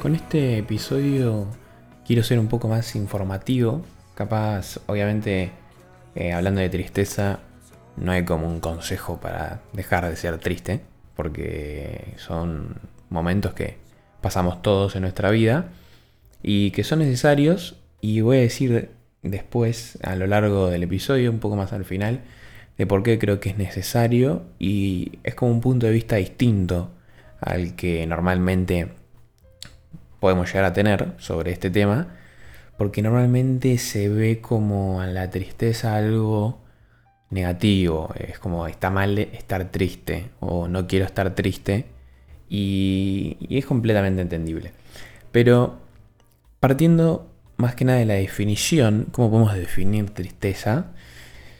Con este episodio quiero ser un poco más informativo. Capaz, obviamente, eh, hablando de tristeza, no hay como un consejo para dejar de ser triste, porque son momentos que pasamos todos en nuestra vida y que son necesarios. Y voy a decir después, a lo largo del episodio, un poco más al final, de por qué creo que es necesario y es como un punto de vista distinto al que normalmente podemos llegar a tener sobre este tema, porque normalmente se ve como a la tristeza algo negativo, es como está mal estar triste o no quiero estar triste y, y es completamente entendible. Pero partiendo más que nada de la definición, ¿cómo podemos definir tristeza?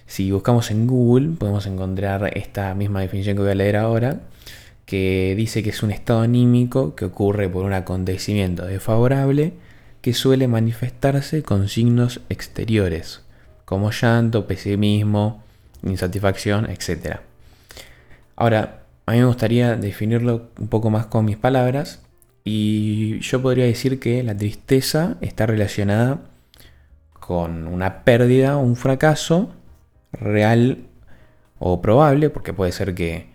Si buscamos en Google podemos encontrar esta misma definición que voy a leer ahora, que dice que es un estado anímico que ocurre por un acontecimiento desfavorable que suele manifestarse con signos exteriores, como llanto, pesimismo, insatisfacción, etc. Ahora, a mí me gustaría definirlo un poco más con mis palabras y yo podría decir que la tristeza está relacionada con una pérdida un fracaso real o probable, porque puede ser que,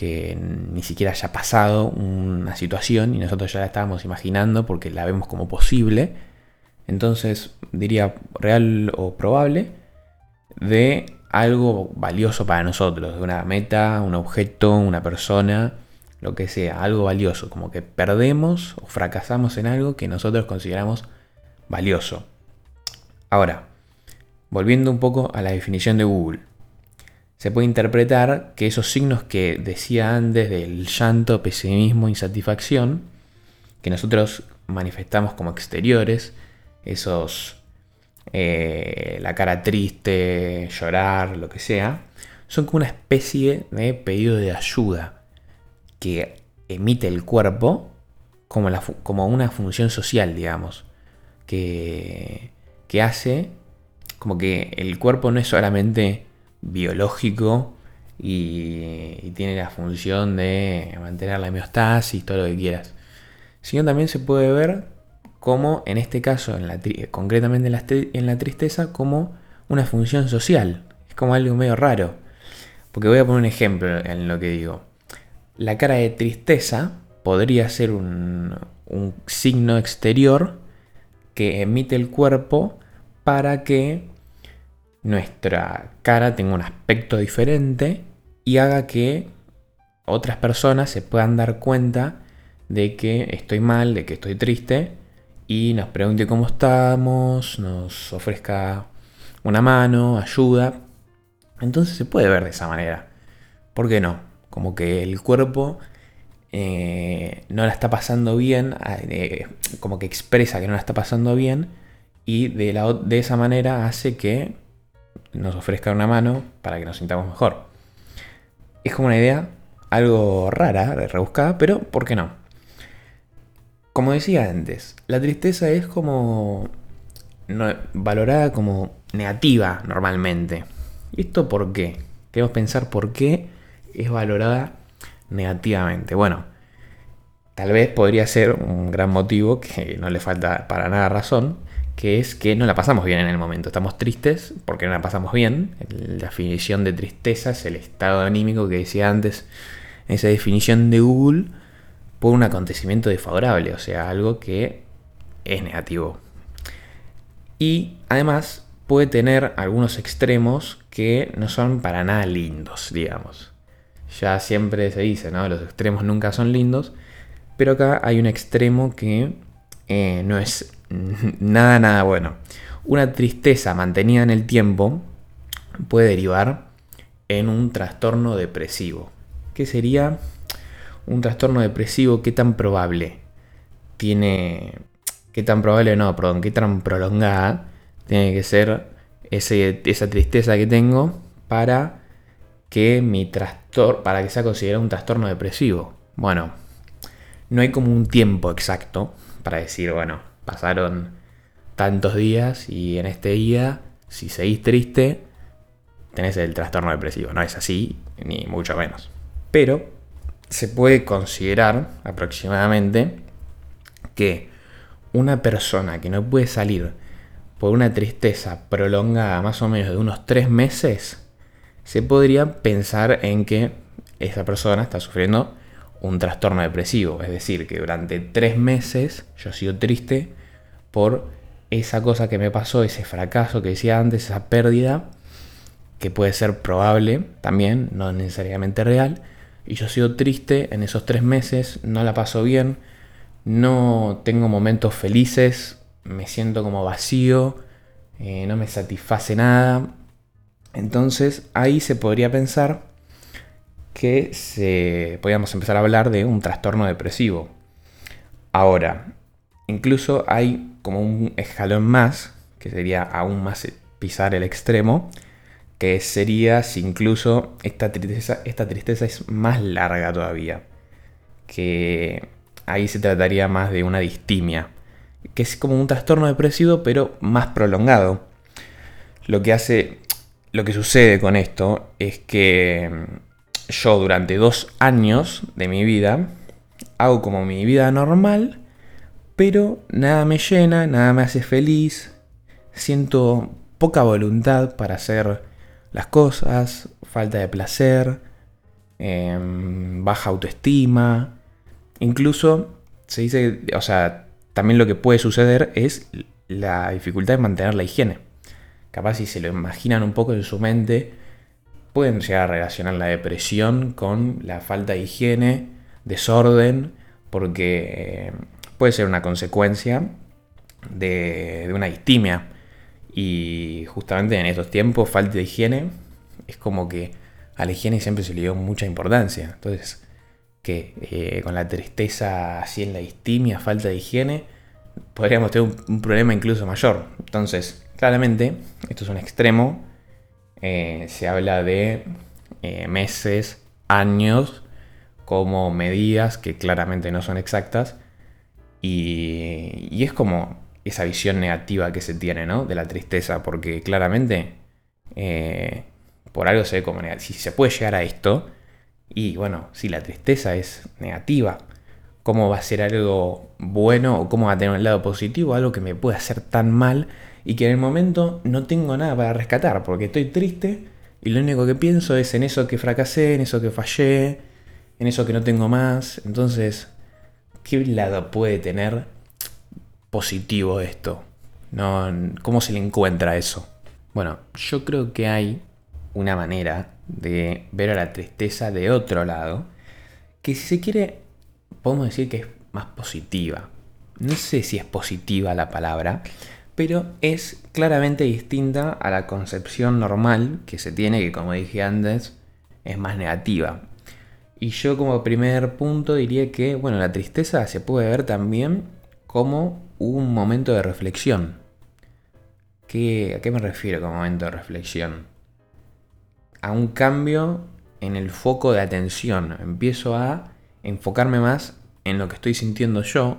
ni siquiera haya pasado una situación y nosotros ya la estábamos imaginando porque la vemos como posible. Entonces diría real o probable de algo valioso para nosotros, de una meta, un objeto, una persona, lo que sea, algo valioso, como que perdemos o fracasamos en algo que nosotros consideramos valioso. Ahora, Volviendo un poco a la definición de Google. Se puede interpretar que esos signos que decía antes del llanto, pesimismo, insatisfacción, que nosotros manifestamos como exteriores, esos, eh, la cara triste, llorar, lo que sea, son como una especie de pedido de ayuda que emite el cuerpo como, una función social, digamos, que hace como que el cuerpo no es solamente biológico y, tiene la función de mantener la homeostasis, todo lo que quieras, sino también se puede ver como en este caso, concretamente en la, tristeza, como una función social. Es como algo medio raro. Porque voy a poner un ejemplo en lo que digo. La cara de tristeza podría ser un signo exterior que emite el cuerpo para que nuestra cara tenga un aspecto diferente y haga que otras personas se puedan dar cuenta de que estoy mal, de que estoy triste y nos pregunte cómo estamos, nos ofrezca una mano, ayuda. Entonces se puede ver de esa manera. ¿Por qué no? Como que el cuerpo eh, no la está pasando bien, eh, como que expresa que no la está pasando bien y de, la, de esa manera hace que nos ofrezca una mano para que nos sintamos mejor. Es como una idea algo rara, rebuscada, pero ¿por qué no? Como decía antes, la tristeza es como valorada como negativa normalmente. ¿Y esto por qué? Queremos pensar por qué es valorada negativamente. Bueno, tal vez podría ser un gran motivo que no le falta para nada razón, que es que no la pasamos bien en el momento. Estamos tristes porque no la pasamos bien. La definición de tristeza es el estado anímico que decía antes, esa definición de Google, por un acontecimiento desfavorable, o sea, algo que es negativo. Y además puede tener algunos extremos que no son para nada lindos, digamos. Ya siempre se dice, ¿no? Los extremos nunca son lindos, pero acá hay un extremo que eh, no es nada, nada bueno. Una tristeza mantenida en el tiempo puede derivar en un trastorno depresivo. ¿Qué sería un trastorno depresivo? ¿Qué tan probable tiene... ¿Qué tan probable no? Perdón, ¿qué tan prolongada tiene que ser esa tristeza que tengo para que mi trastorno, para que sea considerado un trastorno depresivo? Bueno, no hay como un tiempo exacto para decir, bueno, pasaron tantos días y en este día, si seguís triste, tenés el trastorno depresivo. No es así, ni mucho menos. Pero se puede considerar aproximadamente que una persona que no puede salir por una tristeza prolongada más o menos de unos tres meses, se podría pensar en que esa persona está sufriendo un trastorno depresivo. Es decir, que durante tres meses yo he sido triste por esa cosa que me pasó, ese fracaso que decía antes, esa pérdida, que puede ser probable también, no necesariamente real. Y yo he sido triste en esos tres meses, no la paso bien, no tengo momentos felices, me siento como vacío, eh, no me satisface nada. Entonces ahí se podría pensar que se, podríamos empezar a hablar de un trastorno depresivo. Ahora, incluso hay como un escalón más, que sería aún más pisar el extremo, que sería si incluso esta tristeza, esta tristeza es más larga todavía, que ahí se trataría más de una distimia, que es como un trastorno depresivo pero más prolongado. Lo que hace, lo que sucede con esto es que yo durante dos años de mi vida hago como mi vida normal, pero nada me llena, nada me hace feliz, siento poca voluntad para hacer las cosas, falta de placer, em, baja autoestima, incluso se dice, o sea, también lo que puede suceder es la dificultad de mantener la higiene. Capaz si se lo imaginan un poco en su mente, pueden llegar a relacionar la depresión con la falta de higiene, desorden, porque eh, puede ser una consecuencia de, una distimia. Y justamente en estos tiempos, falta de higiene es como que a la higiene siempre se le dio mucha importancia. Entonces, que eh, con la tristeza así en la distimia, falta de higiene, podríamos tener un problema incluso mayor. Entonces, claramente, esto es un extremo eh, se habla de eh, meses, años, como medidas que claramente no son exactas. Y, es como esa visión negativa que se tiene, ¿no? De la tristeza, porque claramente eh, por algo se ve como negativa. Si se puede llegar a esto, y bueno, si la tristeza es negativa, ¿cómo va a ser algo bueno o cómo va a tener un lado positivo? Algo que me puede hacer tan mal y que en el momento no tengo nada para rescatar porque estoy triste y lo único que pienso es en eso que fracasé, en eso que fallé, en eso que no tengo más. Entonces, ¿qué lado puede tener positivo esto? No, ¿Cómo se le encuentra eso? Bueno, yo creo que hay una manera de ver a la tristeza de otro lado, que si se quiere, podemos decir que es más positiva. No sé si es positiva la palabra, pero es claramente distinta a la concepción normal que se tiene, que como dije antes, es más negativa. Y yo como primer punto diría que, bueno, la tristeza se puede ver también como un momento de reflexión. ¿A qué me refiero con momento de reflexión? A un cambio en el foco de atención. Empiezo a enfocarme más en lo que estoy sintiendo yo,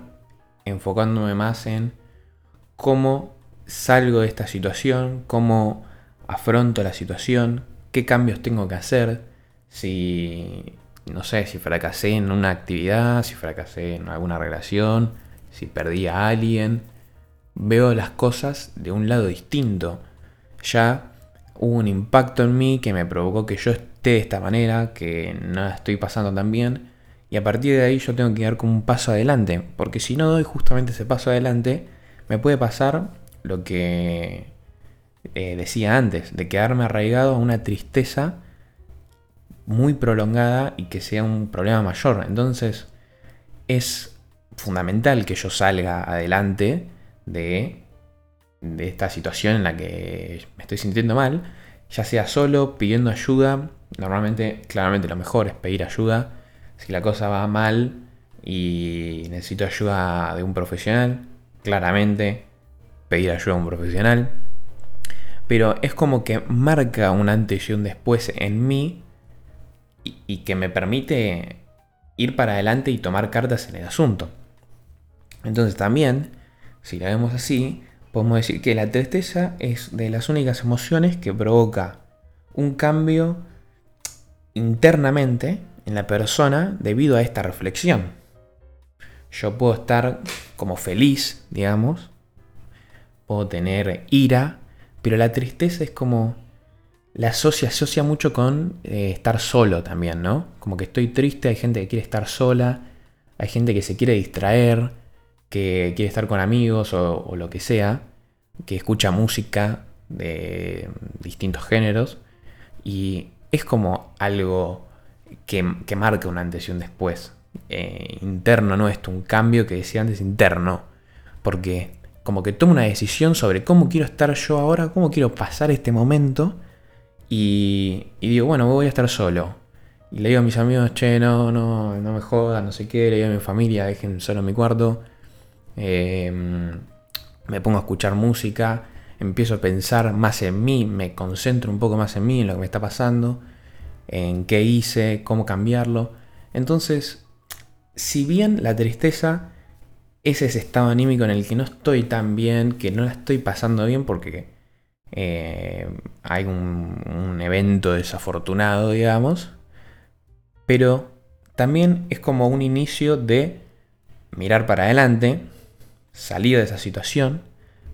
enfocándome más en cómo salgo de esta situación, cómo afronto la situación, qué cambios tengo que hacer, si, no sé, si fracasé en una actividad, si fracasé en alguna relación, si perdí a alguien. Veo las cosas de un lado distinto. Ya hubo un impacto en mí que me provocó que yo esté de esta manera, que no estoy pasando tan bien. Y a partir de ahí yo tengo que dar como un paso adelante. Porque si no doy justamente ese paso adelante, me puede pasar lo que eh, decía antes, de quedarme arraigado a una tristeza muy prolongada y que sea un problema mayor. Entonces es fundamental que yo salga adelante de, de esta situación en la que me estoy sintiendo mal, ya sea solo, pidiendo ayuda. Normalmente, claramente lo mejor es pedir ayuda. Si la cosa va mal y necesito ayuda de un profesional, claramente pedir ayuda a un profesional. Pero es como que marca un antes y un después en mí y, que me permite ir para adelante y tomar cartas en el asunto. Entonces también, si la vemos así, podemos decir que la tristeza es de las únicas emociones que provoca un cambio internamente en la persona debido a esta reflexión. Yo puedo estar como feliz, digamos, puedo tener ira, pero la tristeza es como la asocia, asocia mucho con eh, estar solo también, ¿no? Como que estoy triste, hay gente que quiere estar sola, hay gente que se quiere distraer, que quiere estar con amigos o, lo que sea, que escucha música de distintos géneros y es como algo que, marca un antes y un después. Eh, interno, no esto, un cambio que decía antes interno. Porque como que tomo una decisión sobre cómo quiero estar yo ahora, cómo quiero pasar este momento. Y, digo, bueno, voy a estar solo. Y le digo a mis amigos, che, no, no, no me jodan, no sé qué. Le digo a mi familia, dejen solo mi cuarto. Em, me pongo a escuchar música. Empiezo a pensar más en mí, me concentro un poco más en mí, en lo que me está pasando, en qué hice, cómo cambiarlo. Entonces, si bien la tristeza es ese estado anímico en el que no estoy tan bien, que no la estoy pasando bien porque eh, hay un, evento desafortunado, digamos, pero también es como un inicio de mirar para adelante, salir de esa situación,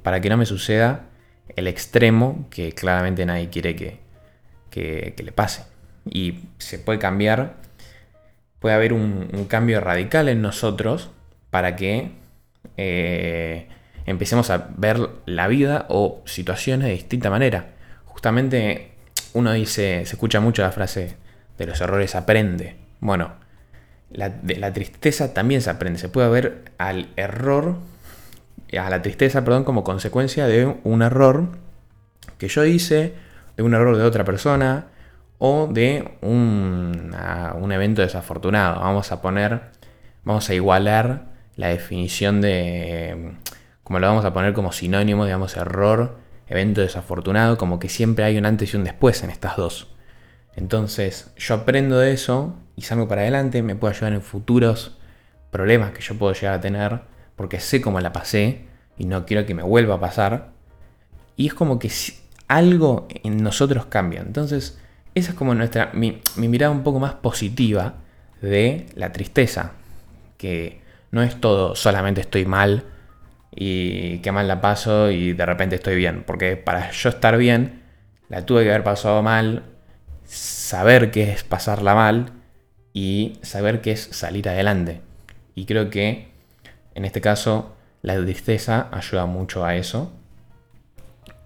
para que no me suceda el extremo que claramente nadie quiere que, que, le pase. Y se puede cambiar, puede haber un cambio radical en nosotros para que eh, empecemos a ver la vida o situaciones de distinta manera. Justamente uno dice, se escucha mucho la frase de los errores aprende. Bueno, de la tristeza también se aprende. Se puede ver al error, a la tristeza, perdón, como consecuencia de un error que yo hice, de un error de otra persona o de un, un evento desafortunado. Vamos a poner, vamos a igualar la definición de, como lo vamos a poner como sinónimo, digamos, error, evento desafortunado, como que siempre hay un antes y un después en estas dos. Entonces yo aprendo de eso y salgo para adelante, me puede ayudar en futuros problemas que yo puedo llegar a tener, porque sé cómo la pasé y no quiero que me vuelva a pasar. Y es como que algo en nosotros cambia. Entonces, esa es como nuestra, mi, mi mirada un poco más positiva de la tristeza. Que no es todo solamente estoy mal y qué mal la paso y de repente estoy bien. Porque para yo estar bien, la tuve que haber pasado mal, saber qué es pasarla mal y saber qué es salir adelante. Y creo que en este caso la tristeza ayuda mucho a eso.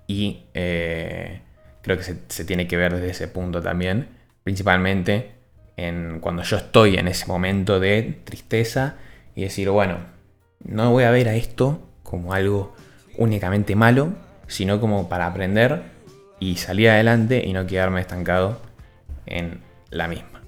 Y eh, creo que se, se, tiene que ver desde ese punto también. Principalmente en cuando yo estoy en ese momento de tristeza y decir, bueno, no voy a ver a esto como algo únicamente malo, sino como para aprender y salir adelante y no quedarme estancado en la misma.